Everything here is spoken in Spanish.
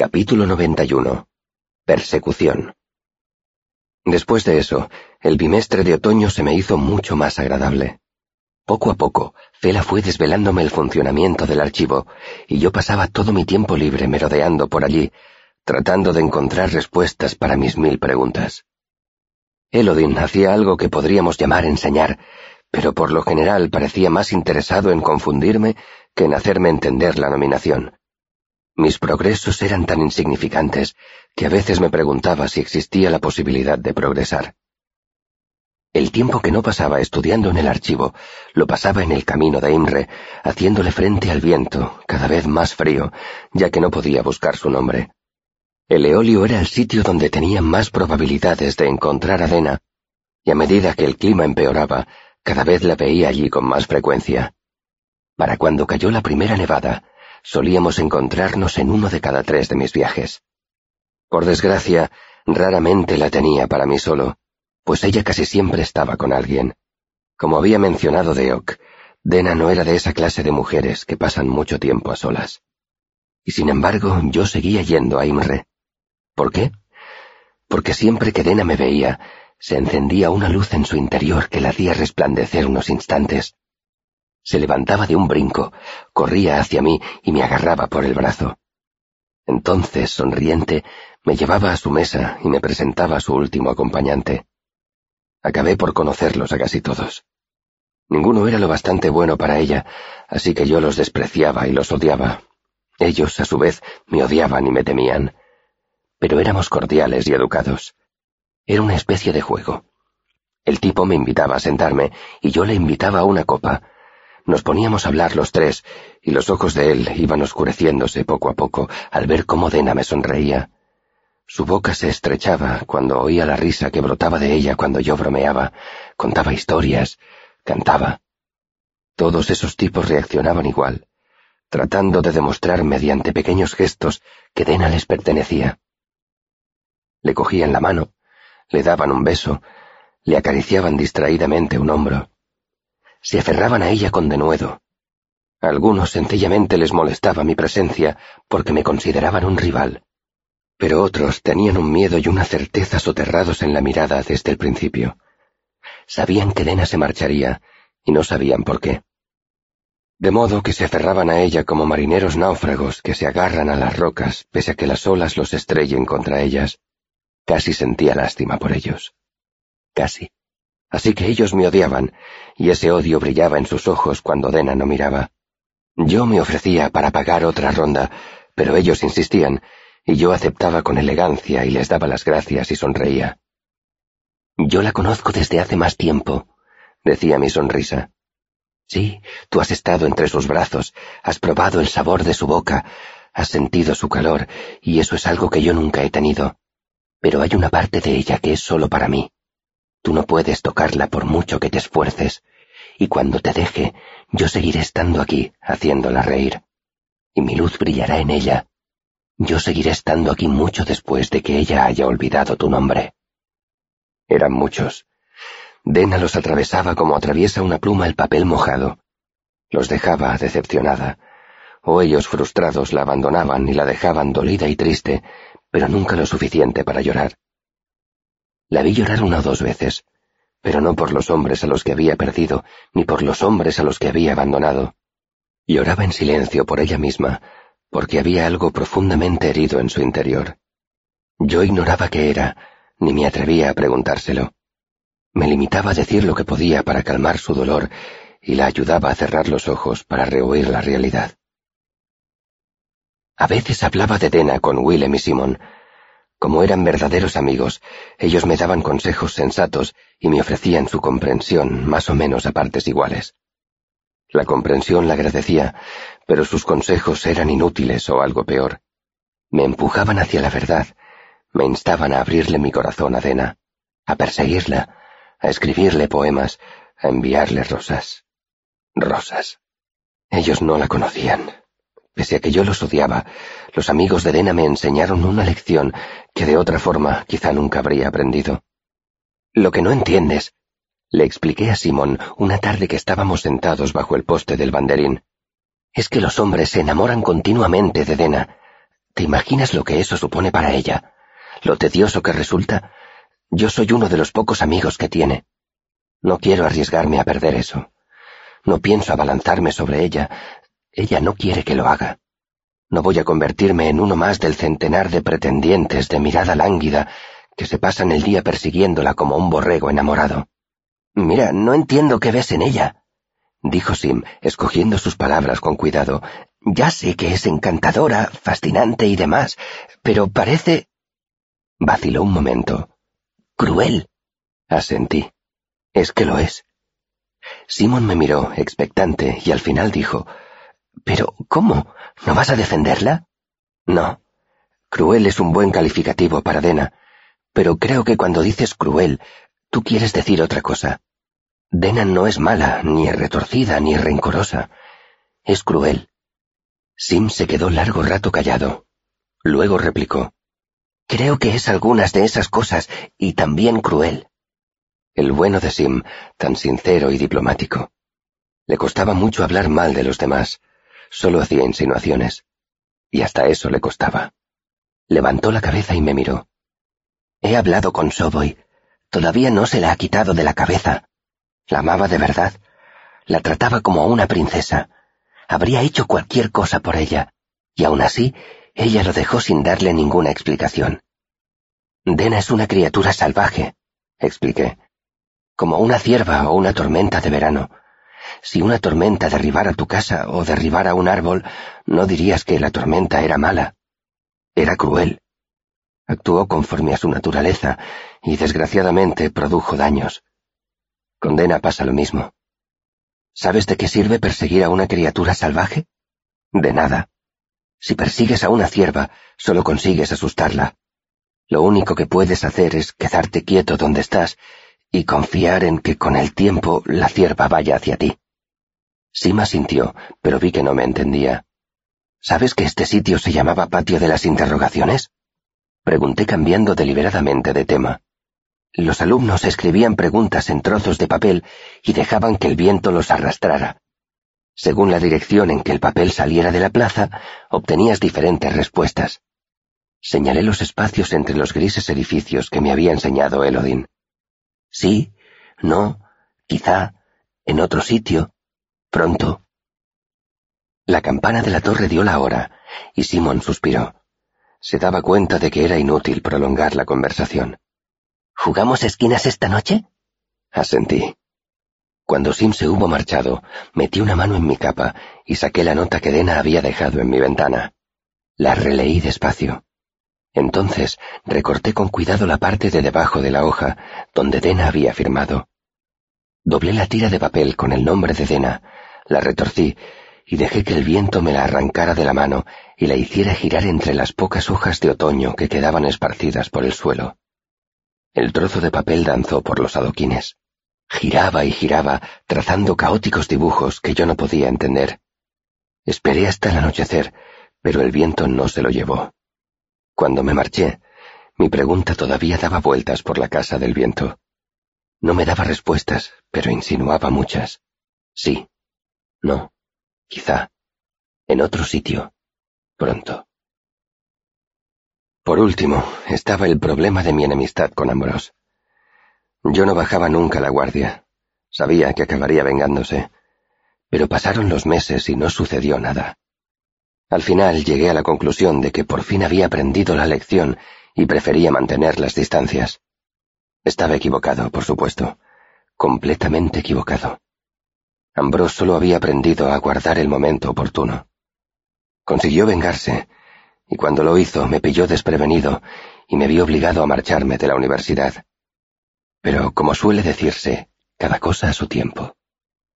Capítulo 91. Persecución. Después de eso, el bimestre de otoño se me hizo mucho más agradable. Poco a poco, Fela fue desvelándome el funcionamiento del archivo, y yo pasaba todo mi tiempo libre merodeando por allí, tratando de encontrar respuestas para mis mil preguntas. Elodin hacía algo que podríamos llamar enseñar, pero por lo general parecía más interesado en confundirme que en hacerme entender la nominación. Mis progresos eran tan insignificantes que a veces me preguntaba si existía la posibilidad de progresar. El tiempo que no pasaba estudiando en el archivo lo pasaba en el camino de Imre, haciéndole frente al viento, cada vez más frío, ya que no podía buscar su nombre. El eolio era el sitio donde tenía más probabilidades de encontrar a y a medida que el clima empeoraba, cada vez la veía allí con más frecuencia. Para cuando cayó la primera nevada, solíamos encontrarnos en uno de cada tres de mis viajes. Por desgracia, raramente la tenía para mí solo, pues ella casi siempre estaba con alguien. Como había mencionado Deok, Dena no era de esa clase de mujeres que pasan mucho tiempo a solas. Y sin embargo, yo seguía yendo a Imre. ¿Por qué? Porque siempre que Dena me veía, se encendía una luz en su interior que la hacía resplandecer unos instantes, se levantaba de un brinco, corría hacia mí y me agarraba por el brazo. Entonces, sonriente, me llevaba a su mesa y me presentaba a su último acompañante. Acabé por conocerlos a casi todos. Ninguno era lo bastante bueno para ella, así que yo los despreciaba y los odiaba. Ellos, a su vez, me odiaban y me temían. Pero éramos cordiales y educados. Era una especie de juego. El tipo me invitaba a sentarme y yo le invitaba a una copa, nos poníamos a hablar los tres, y los ojos de él iban oscureciéndose poco a poco al ver cómo Dena me sonreía. Su boca se estrechaba cuando oía la risa que brotaba de ella cuando yo bromeaba, contaba historias, cantaba. Todos esos tipos reaccionaban igual, tratando de demostrar mediante pequeños gestos que Dena les pertenecía. Le cogían la mano, le daban un beso, le acariciaban distraídamente un hombro se aferraban a ella con denuedo. Algunos sencillamente les molestaba mi presencia porque me consideraban un rival, pero otros tenían un miedo y una certeza soterrados en la mirada desde el principio. Sabían que Dena se marcharía y no sabían por qué. De modo que se aferraban a ella como marineros náufragos que se agarran a las rocas pese a que las olas los estrellen contra ellas. Casi sentía lástima por ellos. Casi así que ellos me odiaban, y ese odio brillaba en sus ojos cuando Dena no miraba. Yo me ofrecía para pagar otra ronda, pero ellos insistían, y yo aceptaba con elegancia y les daba las gracias y sonreía. Yo la conozco desde hace más tiempo, decía mi sonrisa. Sí, tú has estado entre sus brazos, has probado el sabor de su boca, has sentido su calor, y eso es algo que yo nunca he tenido. Pero hay una parte de ella que es solo para mí. Tú no puedes tocarla por mucho que te esfuerces, y cuando te deje, yo seguiré estando aquí, haciéndola reír. Y mi luz brillará en ella. Yo seguiré estando aquí mucho después de que ella haya olvidado tu nombre. Eran muchos. Dena los atravesaba como atraviesa una pluma el papel mojado. Los dejaba decepcionada, o ellos frustrados la abandonaban y la dejaban dolida y triste, pero nunca lo suficiente para llorar. La vi llorar una o dos veces, pero no por los hombres a los que había perdido, ni por los hombres a los que había abandonado. Lloraba en silencio por ella misma, porque había algo profundamente herido en su interior. Yo ignoraba qué era, ni me atrevía a preguntárselo. Me limitaba a decir lo que podía para calmar su dolor y la ayudaba a cerrar los ojos para rehuir la realidad. A veces hablaba de Dena con Willem y Simon, como eran verdaderos amigos, ellos me daban consejos sensatos y me ofrecían su comprensión más o menos a partes iguales. La comprensión la agradecía, pero sus consejos eran inútiles o algo peor. Me empujaban hacia la verdad, me instaban a abrirle mi corazón a Dena, a perseguirla, a escribirle poemas, a enviarle rosas. Rosas. Ellos no la conocían. Pese a que yo los odiaba, los amigos de Dena me enseñaron una lección que de otra forma quizá nunca habría aprendido. Lo que no entiendes, le expliqué a Simón una tarde que estábamos sentados bajo el poste del banderín, es que los hombres se enamoran continuamente de Dena. ¿Te imaginas lo que eso supone para ella? Lo tedioso que resulta. Yo soy uno de los pocos amigos que tiene. No quiero arriesgarme a perder eso. No pienso abalanzarme sobre ella. Ella no quiere que lo haga. No voy a convertirme en uno más del centenar de pretendientes de mirada lánguida que se pasan el día persiguiéndola como un borrego enamorado. Mira, no entiendo qué ves en ella, dijo Sim, escogiendo sus palabras con cuidado. Ya sé que es encantadora, fascinante y demás, pero parece... Vaciló un momento. Cruel. Asentí. Es que lo es. Simon me miró, expectante, y al final dijo, Pero, ¿cómo? ¿No vas a defenderla? No. Cruel es un buen calificativo para Dena, pero creo que cuando dices cruel, tú quieres decir otra cosa. Dena no es mala, ni retorcida, ni rencorosa. Es cruel. Sim se quedó largo rato callado. Luego replicó. Creo que es algunas de esas cosas y también cruel. El bueno de Sim, tan sincero y diplomático. Le costaba mucho hablar mal de los demás. Solo hacía insinuaciones. Y hasta eso le costaba. Levantó la cabeza y me miró. He hablado con Soboy. Todavía no se la ha quitado de la cabeza. La amaba de verdad. La trataba como a una princesa. Habría hecho cualquier cosa por ella. Y aún así, ella lo dejó sin darle ninguna explicación. Dena es una criatura salvaje, expliqué. Como una cierva o una tormenta de verano. Si una tormenta derribara tu casa o derribara un árbol, no dirías que la tormenta era mala. Era cruel. Actuó conforme a su naturaleza y desgraciadamente produjo daños. Con Dena pasa lo mismo. ¿Sabes de qué sirve perseguir a una criatura salvaje? De nada. Si persigues a una cierva, solo consigues asustarla. Lo único que puedes hacer es quedarte quieto donde estás y confiar en que con el tiempo la cierva vaya hacia ti. Sima sintió, pero vi que no me entendía. ¿Sabes que este sitio se llamaba Patio de las Interrogaciones? Pregunté cambiando deliberadamente de tema. Los alumnos escribían preguntas en trozos de papel y dejaban que el viento los arrastrara. Según la dirección en que el papel saliera de la plaza, obtenías diferentes respuestas. Señalé los espacios entre los grises edificios que me había enseñado Elodin. Sí, no, quizá, en otro sitio, pronto. La campana de la torre dio la hora, y Simón suspiró. Se daba cuenta de que era inútil prolongar la conversación. ¿Jugamos esquinas esta noche? Asentí. Cuando Sim se hubo marchado, metí una mano en mi capa y saqué la nota que Dena había dejado en mi ventana. La releí despacio. Entonces recorté con cuidado la parte de debajo de la hoja donde Dena había firmado. Doblé la tira de papel con el nombre de Dena, la retorcí y dejé que el viento me la arrancara de la mano y la hiciera girar entre las pocas hojas de otoño que quedaban esparcidas por el suelo. El trozo de papel danzó por los adoquines. Giraba y giraba, trazando caóticos dibujos que yo no podía entender. Esperé hasta el anochecer, pero el viento no se lo llevó. Cuando me marché, mi pregunta todavía daba vueltas por la casa del viento. No me daba respuestas, pero insinuaba muchas. Sí. No. Quizá. En otro sitio. Pronto. Por último, estaba el problema de mi enemistad con Ambrose. Yo no bajaba nunca la guardia. Sabía que acabaría vengándose. Pero pasaron los meses y no sucedió nada. Al final llegué a la conclusión de que por fin había aprendido la lección y prefería mantener las distancias. Estaba equivocado, por supuesto. Completamente equivocado. Ambrose solo había aprendido a guardar el momento oportuno. Consiguió vengarse, y cuando lo hizo me pilló desprevenido y me vi obligado a marcharme de la universidad. Pero, como suele decirse, cada cosa a su tiempo.